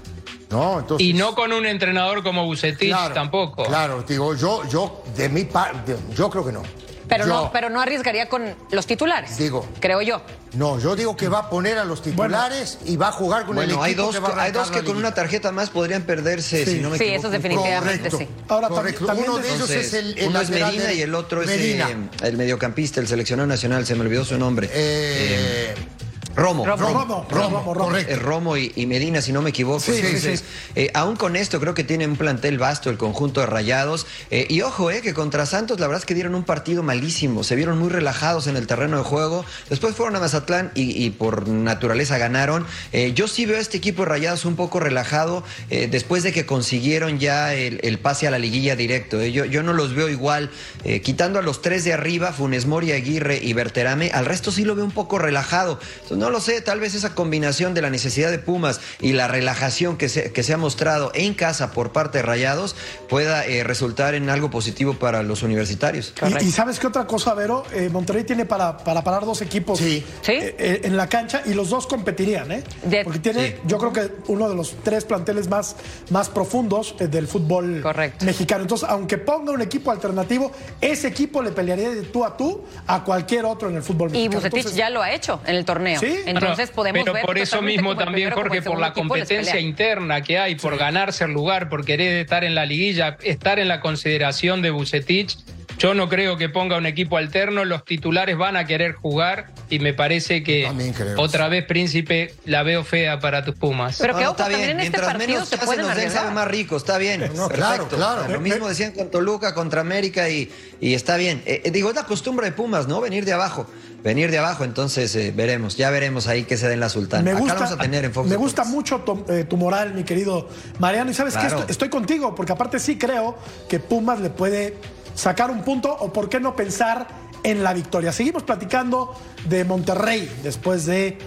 ¿No? Entonces, Y no con un entrenador como Bucetich claro, tampoco. Claro, digo, yo, yo, de mi parte, yo creo que no. Pero, Yo- no, pero no arriesgaría con los titulares. Digo. Creo yo. No, yo digo que va a poner a los titulares y va a jugar con el Bueno, equipo hay dos, que va a hay dos que con una tarjeta más podrían perderse, si no me Sí, equivoco. eso definitivamente Correcto. sí. Ahora, Correcto. también Uno de ellos Entonces, es el, el uno es Medina de- y el otro es eh, el mediocampista, el seleccionado nacional, se me olvidó su nombre. Eh, Romo. Romo. Romo, Romo, Romo. correcto. Eh, Romo y, y Medina, si no me equivoco. Sí, sí, Entonces, eh, aún con esto, creo que tiene un plantel vasto el conjunto de Rayados. Eh, y ojo, eh, que contra Santos, la verdad es que dieron un partido malísimo. Se vieron muy relajados en el terreno de juego. Después fueron a Mazatlán y, y por naturaleza ganaron. Eh, yo sí veo a este equipo de Rayados un poco relajado eh, después de que consiguieron ya el, el pase a la liguilla directo. eh. Yo, yo no los veo igual. eh, quitando a los tres de arriba, Funes Mori, Aguirre y Berterame, al resto sí lo veo un poco relajado. Entonces, no lo sé, tal vez esa combinación de la necesidad de Pumas y la relajación que se, que se ha mostrado en casa por parte de Rayados pueda eh, resultar en algo positivo para los universitarios. Y, y sabes qué otra cosa, Vero? Eh, Monterrey tiene para, para parar dos equipos Sí. ¿Sí? eh, en la cancha y los dos competirían, ¿eh? De- Porque tiene, Sí. yo creo que uno de los tres planteles más, más profundos eh, del fútbol Correcto. mexicano. Entonces, aunque ponga un equipo alternativo, ese equipo le pelearía de tú a tú a cualquier otro en el fútbol Y mexicano. Bucetich Entonces, ya lo ha hecho en el torneo. Sí. Entonces podemos pero ver por eso mismo también, Jorge, por la competencia interna que hay, por ganarse el lugar, por querer estar en la liguilla, estar en la consideración de Bucetich. Yo no creo que ponga un equipo alterno, los titulares van a querer jugar y me parece que otra vez, Príncipe, la veo fea para tus Pumas. Pero que ojo, también en este Mientras partido menos se pueden nos den, arriesgar. sabe más rico, está bien. No, perfecto. claro, claro. O sea, lo mismo decían con Toluca, contra América y, y está bien. Eh, eh, digo, es la costumbre de Pumas, ¿no? Venir de abajo. Venir de abajo, entonces eh, veremos, ya veremos ahí que se den la sultana. Me gusta, vamos a tener en Fox me gusta mucho tu, eh, tu moral, mi querido Mariano. Y sabes que estoy contigo, porque aparte sí creo que Pumas le puede sacar un punto o por qué no pensar en la victoria. Seguimos platicando de Monterrey después de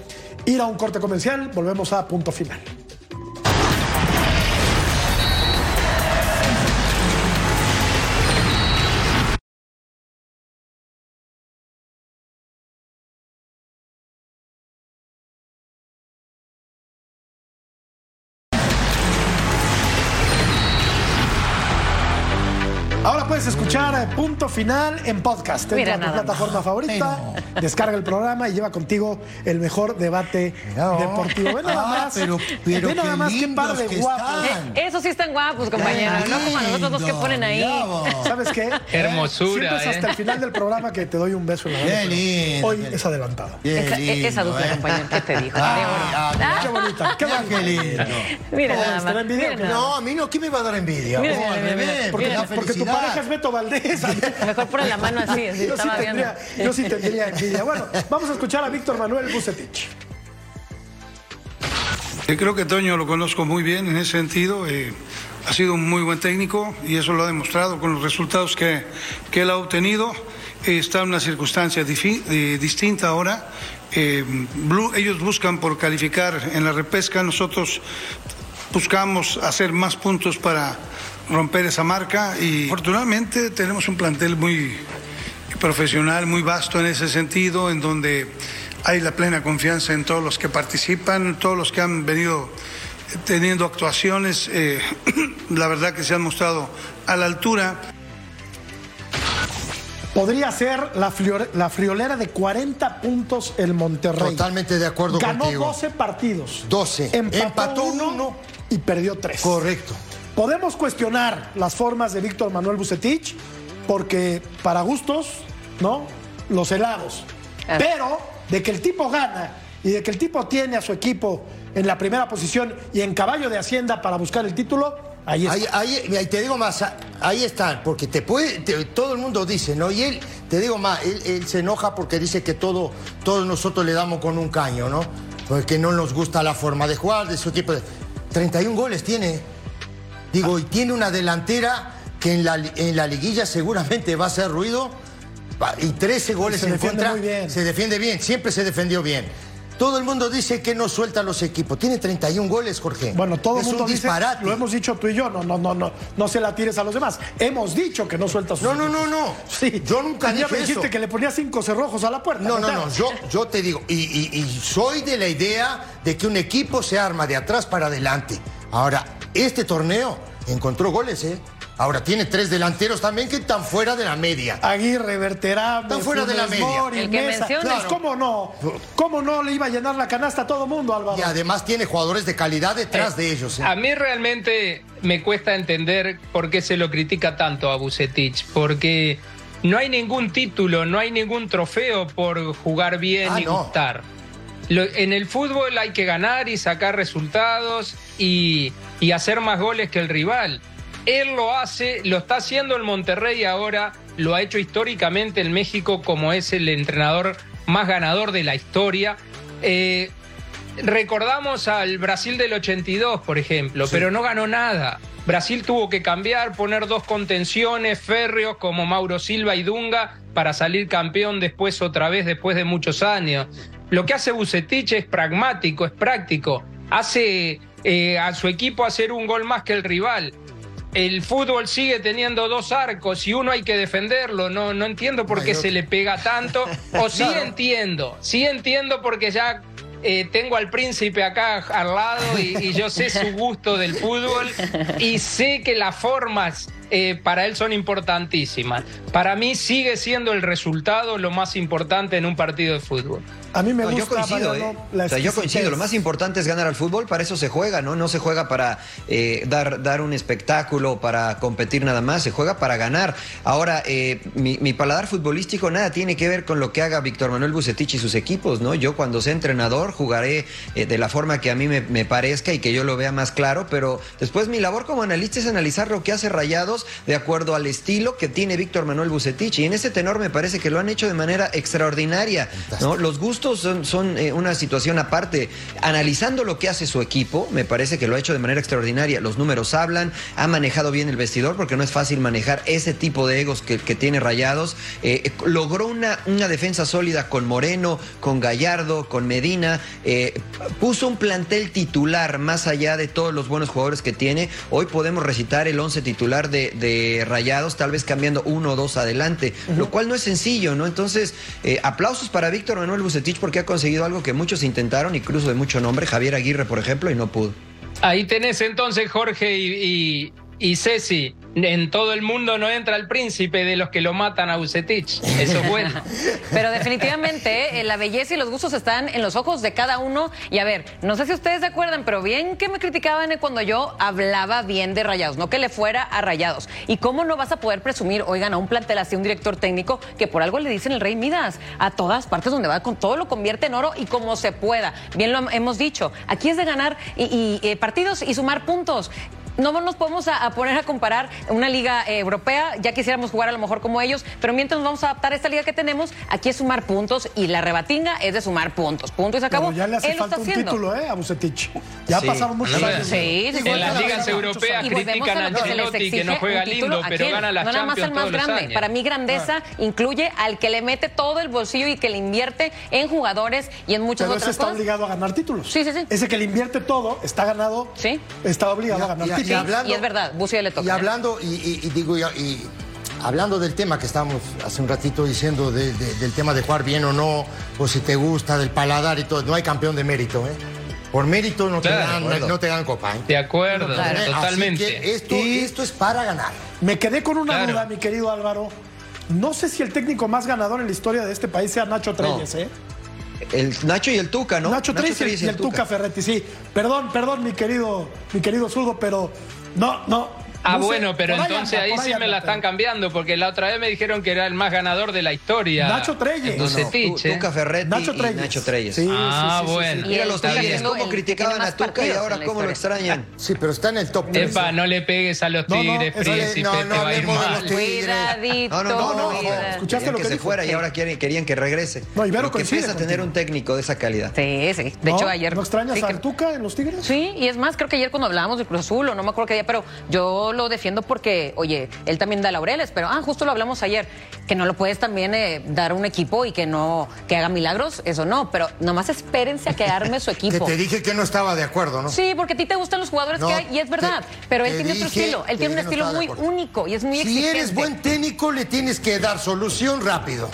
ir a un corte comercial. Volvemos a punto final. Escuchar eh, Punto Final en podcast. Entra a tu plataforma favorita, descarga el programa y lleva contigo el mejor debate No. deportivo. Ve nada Ah, más, pero- pero ve nada más qué par de guapos. Eh, Eso sí están guapos, compañero. No como a nosotros dos que ponen ahí. ¿Sabes qué? Hermosura, Siempre es hasta ¿eh? el final del programa que te doy un beso en la mano, lindo, Hoy es adelantado. Esa, esa dupla, compañero, ¿qué te dijo? Ah, Qué qué Mira Oh, No, a mí no, ¿qué me va a dar envidia? Mira, Oh, mira, al mira, revés, mira. Porque, la porque tu pareja es Beto Valdés. Mejor ponen la mano así, así yo, sí estaba viendo. tendría, yo sí tendría envidia. Bueno, vamos a escuchar a Víctor Manuel Bucetich. Eh, Creo que Toño lo conozco muy bien en ese sentido. eh, ha sido un muy buen técnico y eso lo ha demostrado con los resultados que, que él ha obtenido. Eh, está en una circunstancia difi- eh, distinta ahora. Eh, ellos buscan por calificar en la repesca, nosotros buscamos hacer más puntos para romper esa marca y afortunadamente tenemos un plantel muy profesional, muy vasto en ese sentido, en donde hay la plena confianza en todos los que participan, todos los que han venido teniendo actuaciones, eh, la verdad que se han mostrado a la altura. Podría ser la, friore- la friolera de 40 puntos el Monterrey. Totalmente de acuerdo Ganó contigo. 12 partidos. 12. Empató, Empató uno, uno. y perdió 3. Correcto. Podemos cuestionar las formas de Víctor Manuel Bucetich porque para gustos, ¿no? Los helados. Ah. Pero de que el tipo gana y de que el tipo tiene a su equipo en la primera posición y en caballo de Hacienda para buscar el título, ahí está. Ahí, ahí- te digo más, ah, ahí está, porque te puede, te- todo el mundo dice, ¿no? Y él, te digo más, él, él se enoja porque dice que todo, todos nosotros le damos con un caño, ¿no? Porque no nos gusta la forma de jugar de su equipo. 31 goles tiene. Digo, y tiene una delantera que en la, en la liguilla seguramente va a hacer ruido. Y 13 goles se en contra. muy bien. Se defiende bien, siempre se defendió bien. Todo el mundo dice que no suelta a los equipos. Tiene 31 goles, Jorge. Bueno, todo el es mundo un dice, disparate. lo hemos dicho tú y yo, no, no, no, no, no se la tires a los demás. Hemos dicho que no sueltas sus No, no, no, equipos. no. Sí, Yo nunca dije me dijiste eso. que le ponía cinco cerrojos a la puerta. No, no, no, yo, yo te digo, y, y- y soy de la idea de que un equipo se arma de atrás para adelante. Ahora, este torneo encontró goles, ¿eh? Ahora tiene tres delanteros también que están fuera de la media. Aguirre, Verterame, Están fuera de la media. Mori, El que Mesa. Pues, ¿Cómo no? ¿Cómo no le iba a llenar la canasta a todo mundo, Álvaro? Y además tiene jugadores de calidad detrás de ellos. ¿eh? A mí realmente me cuesta entender por qué se lo critica tanto a Bucetich, porque no hay ningún título, no hay ningún trofeo por jugar bien Ah, y no. gustar. Lo- en el fútbol hay que ganar y sacar resultados y, y hacer más goles que el rival. Él lo hace, lo está haciendo el Monterrey ahora, lo ha hecho históricamente en México como es el entrenador más ganador de la historia. Eh, recordamos al Brasil del 82, por ejemplo, pero no ganó nada. Brasil tuvo que cambiar, poner dos contenciones férreos como Mauro Silva y Dunga para salir campeón después otra vez después de muchos años. Lo que hace Bucetich es pragmático, es práctico. Hace eh, a su equipo hacer un gol más que el rival. El fútbol sigue teniendo dos arcos y uno hay que defenderlo. No, no entiendo por qué Ay, se le pega tanto. O sí entiendo, sí entiendo porque ya eh, tengo al príncipe acá al lado y, y yo sé su gusto del fútbol y sé que las formas eh, para él son importantísimas. Para mí sigue siendo el resultado lo más importante en un partido de fútbol. A mí me No, gusta, yo coincido, ¿eh? la O sea, yo coincido. Lo más importante es ganar al fútbol. Para eso se juega, ¿no? No se juega para eh, dar, dar un espectáculo, para competir nada más. Se juega para ganar. Ahora, eh, mi, mi paladar futbolístico nada tiene que ver con lo que haga Víctor Manuel Bucetich y sus equipos, ¿no? Yo cuando sea entrenador jugaré eh, de la forma que a mí me, me parezca y que yo lo vea más claro. Pero después mi labor como analista es analizar lo que hace Rayados de acuerdo al estilo que tiene Víctor Manuel Bucetich. Y en ese tenor me parece que lo han hecho de manera extraordinaria, ¿no? Los gustos son, son eh, una situación aparte. Analizando lo que hace su equipo, me parece que lo ha hecho de manera extraordinaria. Los números hablan, ha manejado bien el vestidor, porque no es fácil manejar ese tipo de egos que, que tiene Rayados. Eh, logró una, una defensa sólida con Moreno, con Gallardo, con Medina. Eh, puso un plantel titular más allá de todos los buenos jugadores que tiene. Hoy podemos recitar el 11 titular de, de Rayados, tal vez cambiando uno o dos adelante, lo cual no es sencillo, ¿no? Entonces, eh, aplausos para Víctor Manuel Porque ha conseguido algo que muchos intentaron, incluso de mucho nombre, Javier Aguirre, por ejemplo, y no pudo. Ahí tenés entonces, Jorge y, y, y Ceci, en todo el mundo no entra el príncipe de los que lo matan a Bucetich. Eso es bueno. Pero definitivamente eh, la belleza y los gustos están en los ojos de cada uno. Y a ver, no sé si ustedes se acuerdan, pero bien que me criticaban cuando yo hablaba bien de Rayados, no que le fuera a Rayados. ¿Y cómo no vas a poder presumir, oigan, a un plantel así, un director técnico, que por algo le dicen el rey Midas, a todas partes donde va con todo lo convierte en oro y como se pueda. Bien lo hemos dicho, aquí es de ganar eh, partidos y sumar puntos no nos podemos a, a poner a comparar una liga eh, europea, ya quisiéramos jugar a lo mejor como ellos, pero mientras nos vamos a adaptar a esta liga que tenemos, aquí es sumar puntos y la rebatinga es de sumar puntos. Punto y se acabó. Pero ya le hace Él falta está un haciendo. título, ¿eh? A Bucetich. Ya Sí. pasaron muchos años. Sí, sí, sí. En las ligas europeas Y volvemos critican a lo que se les Ancelotti que no exige, juega un título, lindo, ¿a pero gana las No nada más al más grande. Para mí grandeza incluye al que le mete todo el bolsillo y que le invierte en jugadores y en muchas Pero ese otras está cosas. obligado a ganar títulos. Sí, sí, sí. Ese que le invierte todo, está ganado. Sí. Está obligado a- ganar y a- y títulos. hablando- Y es verdad, Bucio le toca. Y ¿eh? hablando, y, y- y digo, y, y hablando del tema que estábamos hace un ratito diciendo, de- de- del tema de jugar bien o no, o si te gusta, del paladar y todo, no hay campeón de mérito, ¿eh? Por mérito no, te, dan, no te dan copa, ¿eh? De acuerdo, totalmente. que esto, Y- esto es para ganar. Me quedé con una Claro. duda, mi querido Álvaro. No sé si el técnico más ganador en la historia de este país sea Nacho Treyes, ¿eh? El Nacho y el Tuca, ¿no? Nacho Treyes y, el Tuca Ferretti, sí. Perdón, perdón, mi querido, mi querido zurdo, pero no, no. Ah, no sé, bueno, pero entonces anda, ahí sí me la están cambiando, porque la otra vez me dijeron que era el más ganador de la historia. Nacho Treyes. El No, no, Bucetich. Tuca Ferretti Nacho y Treyes. Nacho Treyes. Sí, Ah, sí, sí, sí, bueno. sí. Mira los Tigres cómo criticaban a Tuca y ahora cómo lo extrañan. Sí, pero está en el top 3. Epa, no le pegues a los tigres, príncipe, no, no te va a ir mal. Cuidadito. No, no, no. ¿Escuchaste lo que que se fuera y ahora quieren, querían que regrese. No, Ibero empieza a tener un técnico de esa calidad. Sí, sí. De hecho, ayer. ¿No extrañas a Tuca en los Tigres? Sí, y es más, creo que ayer cuando hablábamos de Cruz Azul, o no me acuerdo qué día, pero yo lo defiendo porque, oye, él también da laureles, pero, ah, justo lo hablamos ayer, que no lo puedes también eh, dar a un equipo y que no, que haga milagros, eso no, pero nomás espérense a que arme su Que equipo. te dije que no estaba de acuerdo, ¿no? Sí, porque a ti te gustan los jugadores No, que hay, y es verdad, te- pero él tiene otro estilo, él que tiene un estilo muy único y es muy Si exigente. eres buen técnico, le tienes que dar solución rápido.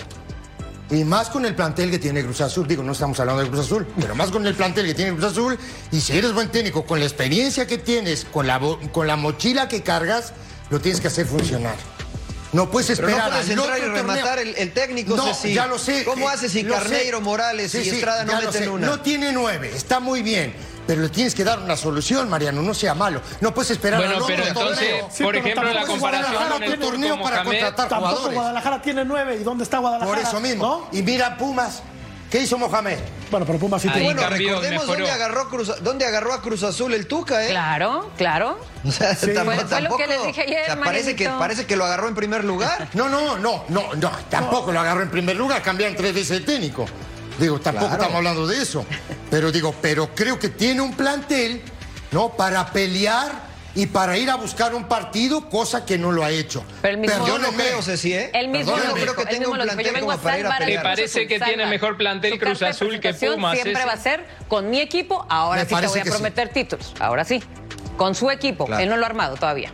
Y más con el plantel que tiene Cruz Azul, digo, no estamos hablando de Cruz Azul, pero más con el plantel que tiene Cruz Azul. Y si eres buen técnico, con la experiencia que tienes, con la, con la mochila que cargas, lo tienes que hacer funcionar. No puedes Pero esperar no puedes entrar y rematar el, el técnico, No, Ceci. ya lo sé. ¿Cómo eh, haces si Carneiro, sé. Morales Sí, y sí, Estrada no lo meten una? No tiene nueve, está muy bien. Pero le tienes que dar una solución, Mariano, no sea malo. No puedes esperar Bueno, al otro pero entonces, torneo. Sí, por pero ejemplo, la comparación Guadalajara con el torneo para Mohamed, contratar Tampoco jugadores. Guadalajara tiene nueve. ¿Y dónde está Guadalajara? Por eso mismo. ¿No? Y mira Pumas, ¿qué hizo Mohamed? Bueno, pero Pumas sí tiene. Bueno, cambió, recordemos dónde agarró, Cruz, dónde agarró a Cruz Azul el Tuca, ¿eh? Claro, claro. O sea, Sí. tampoco- Fue- fue lo que les dije ayer, o sea, parece, que, parece que lo agarró en primer lugar. No, no, no, no, no, tampoco lo agarró en primer lugar, cambiaron tres veces el técnico. Digo, tampoco Claro. estamos hablando de eso. Pero digo, pero creo que tiene un plantel, ¿no? Para pelear y para ir a buscar un partido, cosa que no lo ha hecho. Pero el mismo- Yo no creo, Ceci, ¿eh? Él mismo Yo lo no dijo, creo que tenga un yo plantel vengo como a para ir a pelear. ¿Te parece Cruz que Azul, tiene mejor plantel Cruz Azul que Pumas, Siempre ese? va a ser con mi equipo, ahora Me sí te voy a sí. prometer títulos, ahora sí. Con su equipo, Claro. él no lo ha armado todavía.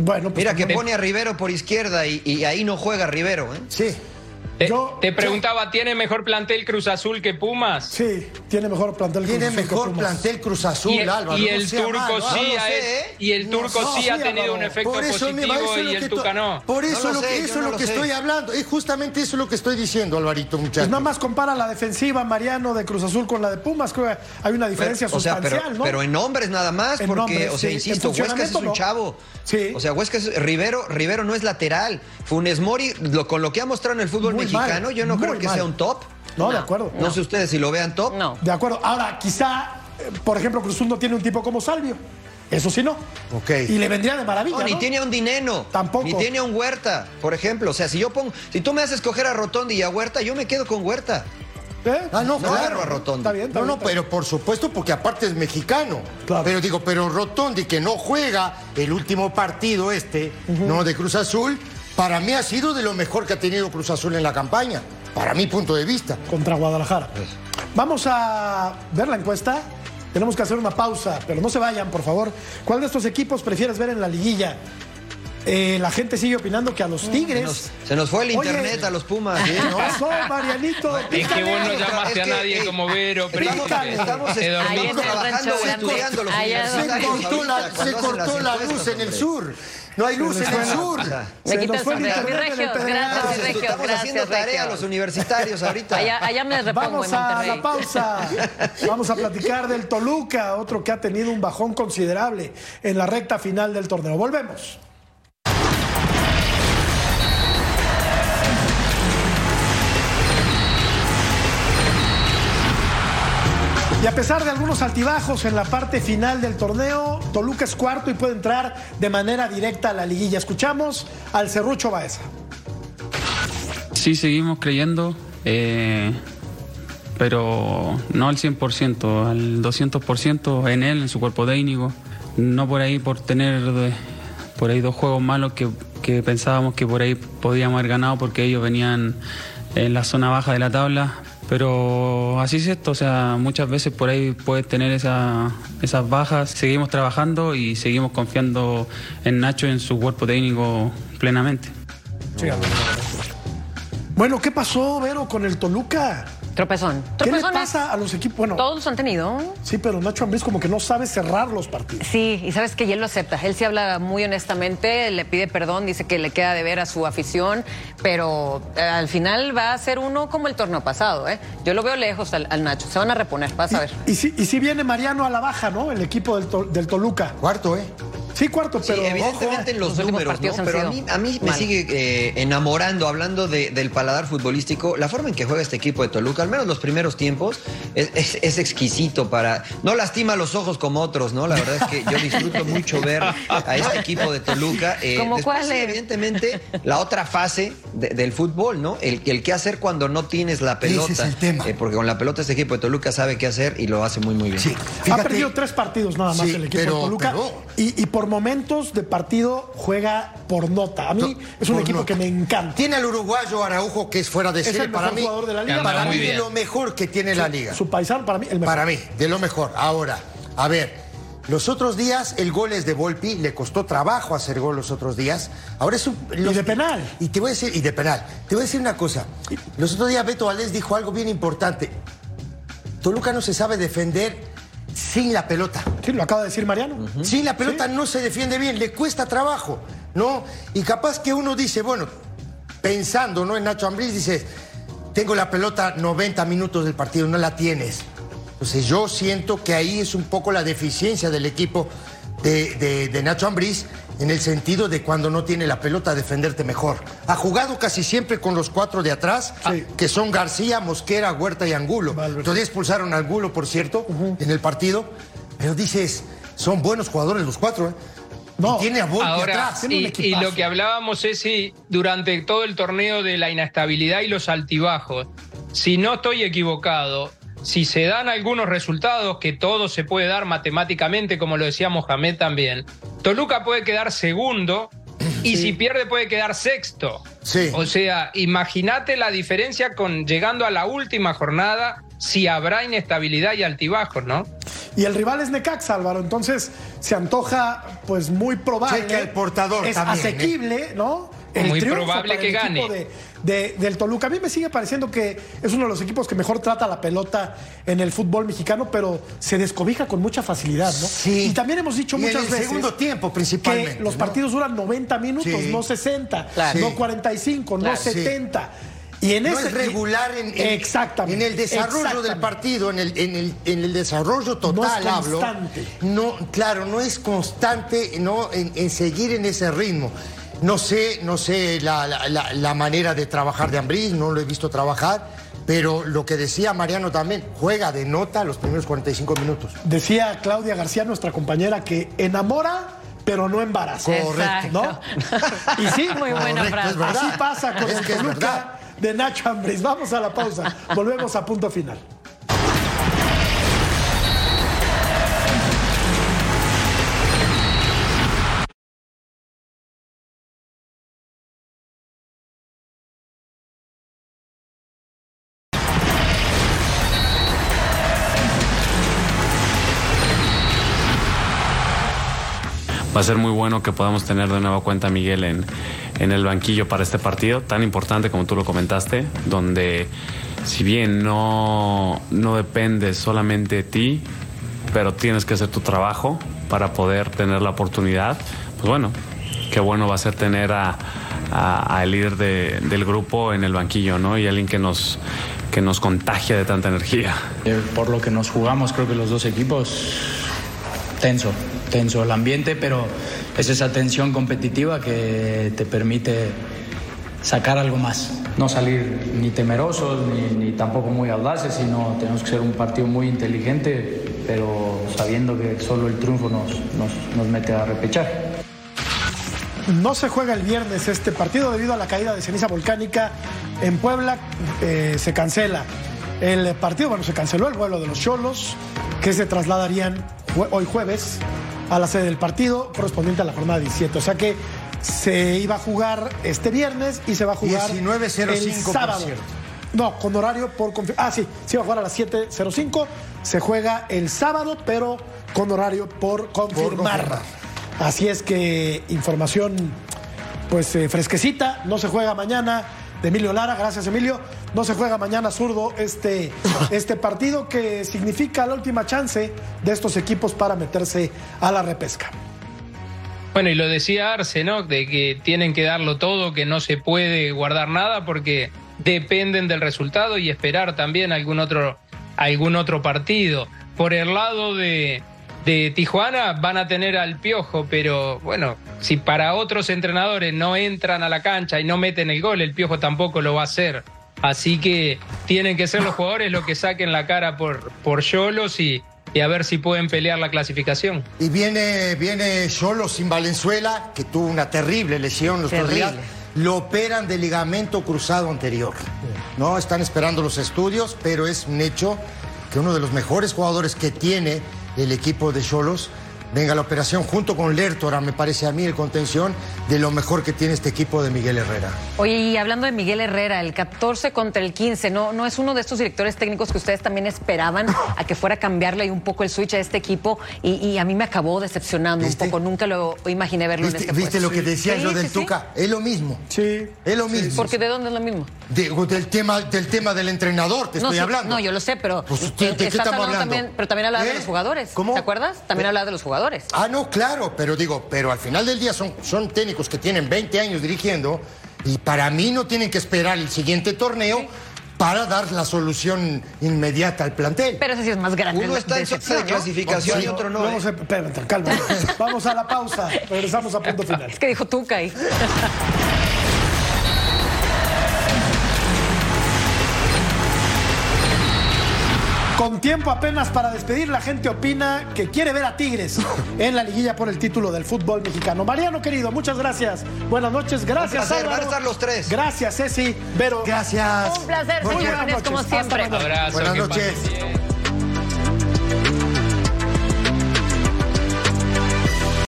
Bueno, pues Mira que pone a Rivero por izquierda y, y ahí no juega Rivero, ¿eh? Sí. Te, Yo- te preguntaba, ¿tiene mejor plantel Cruz Azul que Pumas? Sí, tiene mejor plantel. Tiene Cruz Azul que mejor Pumas. plantel Cruz Azul, Y el, Álvaro. y el turco sí ha, sé, ¿eh? y el turco no, sí ha tenido Álvaro. un efecto Por eso, positivo eso es y lo el que Tuca to- no. Por eso, No lo lo sé, que, yo eso no es lo lo que estoy hablando. Es justamente eso lo que estoy diciendo, Alvarito, Pues muchachos. nada más compara la defensiva, Mariano, de Cruz Azul con la de Pumas. Creo que hay una diferencia o sea, sustancial, pero, ¿no? pero en nombres nada más, En porque, nombres, o sea, sí. insisto, Huescas es funcionamiento, un chavo. Sí. O sea, Huescas, Rivero, Rivero no es lateral. Funes Mori, lo- con lo que ha mostrado en el fútbol Muy mexicano, mal, yo no creo que mal. sea un top. No, de acuerdo. No, sé ustedes si lo vean top. No. De acuerdo. Ahora, quizá, eh, por ejemplo, Cruz Azul no tiene un tipo como Salvio. Eso sí no. Ok. Y le vendría de maravilla. No, ni ¿no? tiene a un Dineno. Tampoco. Ni tiene a un Huerta, por ejemplo. O sea, si yo pongo, si tú me haces escoger a Rotondi y a Huerta, yo me quedo con Huerta. ¿Eh? Ah, no, No claro. a Rotondi. Está bien, está No, bien, no, está bien. pero por supuesto, porque aparte es mexicano. Claro. Pero digo, pero Rotondi, que no juega el último partido este, ¿no? De Cruz Azul, para mí ha sido de lo mejor que ha tenido Cruz Azul en la campaña. Para mi punto de vista. Contra Guadalajara. Vamos a ver la encuesta. Tenemos que hacer una pausa, pero no se vayan, por favor. ¿Cuál de estos equipos prefieres ver en la liguilla? Eh, la gente sigue opinando que a los Tigres. Se nos, se nos fue el Oye, internet a los Pumas. ¿sí? ¿Qué pasó, Marianito? Es que vos no llamaste a Es que, nadie eh, como Vero, Estamos, príncipe. estamos, estamos trabajando estudiando los Se cortó se cortó la luz en el sur. No hay luz en el sur. Me Se quita nos el sombrero. Mi regio, gracias, mi regio, Estamos haciendo tarea los universitarios ahorita. Allá, allá me repongo Vamos en a la pausa. Vamos a platicar del Toluca, otro que ha tenido un bajón considerable en la recta final del torneo. Volvemos. Y a pesar de algunos altibajos en la parte final del torneo, Toluca es cuarto y puede entrar de manera directa a la liguilla. Escuchamos al Cerrucho Baeza. Sí, seguimos creyendo, eh, pero no al 100%, al 200% en él, en su cuerpo técnico. No por ahí por tener eh, por ahí dos juegos malos que, que pensábamos que por ahí podíamos haber ganado porque ellos venían en la zona baja de la tabla. Pero así es esto, o sea, muchas veces por ahí puedes tener esa- esas bajas. Seguimos trabajando y seguimos confiando en Nacho en su cuerpo técnico plenamente. Bueno, ¿qué pasó, Vero, con el Toluca? Tropezón. ¿Qué le pasa a los equipos? Bueno, Todos los han tenido. sí, pero Nacho Ambriz como que no sabe cerrar los partidos. Sí, y sabes que y él lo acepta. Él sí habla muy honestamente, le pide perdón, dice que le queda de ver a su afición, pero eh, al final va a ser uno como el torneo pasado. ¿eh? Yo lo veo lejos al, al Nacho. Se van a reponer, vas a ver. Y, si, y si viene Mariano a la baja, ¿no? El equipo del, del Toluca. Cuarto, ¿eh? Sí, cuarto, Sí, pero evidentemente en los, números, ¿no? Pero a mí, a mí me sigue eh, enamorando, hablando de- del paladar futbolístico, la forma en que juega este equipo de Toluca, al menos los primeros tiempos, es, es- es exquisito para... No lastima los ojos como otros, ¿no? La verdad es que yo disfruto mucho ver a este equipo de Toluca. Eh, ¿Cómo después, cuál sí, es? evidentemente, la otra fase de- del fútbol, ¿no? El, el qué hacer cuando no tienes la Ese pelota. es el tema. Eh, porque con la pelota este equipo de Toluca sabe qué hacer y lo hace muy, muy bien. Sí. ha perdido tres partidos nada más Sí, el equipo pero- del Toluca. pero- Y, y por momentos de partido juega por nota. A mí es un por equipo nota. que me encanta. Tiene al uruguayo Araujo, que es fuera de Es serie para mí. jugador de la liga. Anda Para mí, de lo mejor que tiene la liga. Su paisano, para mí, el mejor. Para mí, de lo mejor. Ahora, a ver, los otros días el gol es de Volpi, le costó trabajo hacer gol los otros días. Ahora es un. los- de penal. Y te voy a decir, y de penal. Te voy a decir una cosa. Los otros días Beto Valdés dijo algo bien importante. Toluca no se sabe defender sin la pelota. Sí, lo acaba de decir Mariano. Sin la pelota no se defiende bien, le cuesta trabajo, ¿no? Y capaz que uno dice, bueno, pensando, ¿no? En Nacho Ambriz dice, tengo la pelota 90 minutos del partido, no la tienes. Entonces yo siento que ahí es un poco la deficiencia del equipo de, de- de Nacho Ambriz en el sentido de cuando no tiene la pelota defenderte mejor. Ha jugado casi siempre con los cuatro de atrás, Sí. que son García, Mosquera, Huerta y Angulo. Valverde. Todavía expulsaron a Angulo, por cierto, en el partido. Pero dices, son buenos jugadores los cuatro, ¿eh? No. Y tiene a Volpi Ahora, atrás. Y, y lo que hablábamos es si durante todo el torneo de la inestabilidad y los altibajos, si no estoy equivocado, si se dan algunos resultados, que todo se puede dar matemáticamente, como lo decía Mohamed también, Toluca puede quedar segundo y si pierde puede quedar sexto. Sí. O sea, imagínate la diferencia con llegando a la última jornada, si habrá inestabilidad y altibajos, ¿no? Y el rival es Necaxa, Álvaro. Entonces se antoja, pues muy probable. Checa el portador Es también, ¿eh? asequible, ¿no? Muy triunfo probable para que el equipo gane. de- de- del Toluca. A mí me sigue pareciendo que es uno de los equipos que mejor trata la pelota en el fútbol mexicano, pero se descobija con mucha facilidad, ¿no? Sí. Y también hemos dicho Y en muchas el veces. segundo tiempo, principalmente, Que los ¿no? partidos duran 90 minutos, Sí. no 60, Claro. no Sí. 45, Claro. no 70. Y en no ese, es regular en, en- Exactamente. en el desarrollo del partido, en el, en el, en el desarrollo total, No es hablo. constante. No, claro, no es constante no, en, en seguir en ese ritmo. No sé, no sé la, la- manera de trabajar de Ambriz, no lo he visto trabajar, pero lo que decía Mariano también, juega de nota los primeros 45 minutos. Decía Claudia García, nuestra compañera, que enamora, pero no embaraza. Correcto. ¿No? Y sí, Muy buena Correcto, frase. así pasa con Es el que es Toluca verdad. de Nacho Ambriz. Vamos a la pausa. Volvemos a punto final. Va a ser muy bueno que podamos tener de nueva cuenta a Miguel en, en el banquillo para este partido tan importante como tú lo comentaste, donde si bien no, no depende solamente de ti, pero tienes que hacer tu trabajo para poder tener la oportunidad, pues bueno, qué bueno va a ser tener a, a- al líder de- del grupo en el banquillo, ¿no? Y alguien que nos, que nos contagia de tanta energía. Eh, Por lo que nos jugamos, creo que los dos equipos, tenso, tenso el ambiente, pero es esa tensión competitiva que te permite sacar algo más. No salir ni temerosos ni, ni tampoco muy audaces, sino tenemos que ser un partido muy inteligente, pero sabiendo que solo el triunfo nos, nos, nos mete a repechaje. No se juega el viernes este partido debido a la caída de ceniza volcánica en Puebla. eh, se cancela el partido. Bueno, se canceló el vuelo de los Cholos que se trasladarían hoy jueves a la sede del partido correspondiente a la jornada 17. O sea que se iba a jugar este viernes y se va a jugar 19:05, el por sábado. cierto. No, con horario por confi- Ah, sí, se iba a jugar a las 7.05. Se juega el sábado, pero con horario por confirmar. confirmar. Así es que información pues eh, fresquecita, no se juega mañana de Emilio Lara, gracias Emilio, no se juega mañana zurdo este, este partido que significa la última chance de estos equipos para meterse a la repesca. Bueno, y lo decía Arce, ¿no? De que tienen que darlo todo, que no se puede guardar nada porque dependen del resultado y esperar también algún otro, algún otro partido. Por el lado de, de Tijuana van a tener al piojo, pero bueno, si para otros entrenadores no entran a la cancha y no meten el gol, el piojo tampoco lo va a hacer. Así que tienen que ser los jugadores los que saquen la cara por, por Yolos y, y a ver si pueden pelear la clasificación. Y viene, viene Solo sin Valenzuela, que tuvo una terrible lesión los Terrible. días. Lo operan de ligamento cruzado anterior. No, están esperando los estudios, pero es un hecho que uno de los mejores jugadores que tiene el equipo de Cholos. Venga la operación junto con Lertora, me parece a mí, el contención de lo mejor que tiene este equipo de Miguel Herrera. Oye, y hablando de Miguel Herrera, el 14 contra el 15, ¿no, ¿no es uno de estos directores técnicos que ustedes también esperaban a que fuera a cambiarle un poco el switch a este equipo? Y, y a mí me acabó decepcionando un poco, nunca lo imaginé verlo en ¿Viste, este viste puesto. lo que decía Sí, yo sí, del sí. Tuca? Es lo mismo. Sí. Es lo mismo. Porque ¿de dónde es lo mismo? De- del, tema, del tema del entrenador, te no, estoy sí, hablando. no, yo lo sé, pero Pues, eh, ¿de- de qué estamos hablando hablando? también, pero también hablaba ¿Eh? de los jugadores. ¿Cómo? ¿Te acuerdas? También hablaba de los jugadores. Ah, no, claro, pero digo, pero al final del día son, son técnicos que tienen 20 años dirigiendo y para mí no tienen que esperar el siguiente torneo para dar la solución inmediata al plantel. Pero ese sí es más grande. Uno está en decepción, de clasificación y otro no. Vamos a, espérame, calma. Vamos a la pausa. Regresamos a punto final. Es que dijo Tuca ahí. Con tiempo apenas para despedir, la gente opina que quiere ver a Tigres en la liguilla por el título del fútbol mexicano. Mariano, querido, muchas gracias. Buenas noches, gracias. Un placer, van a estar los tres. Gracias, Ceci, Vero. Gracias. Un placer, Muy señor buenas Núñez, como siempre. Abrazo. Buenas noches.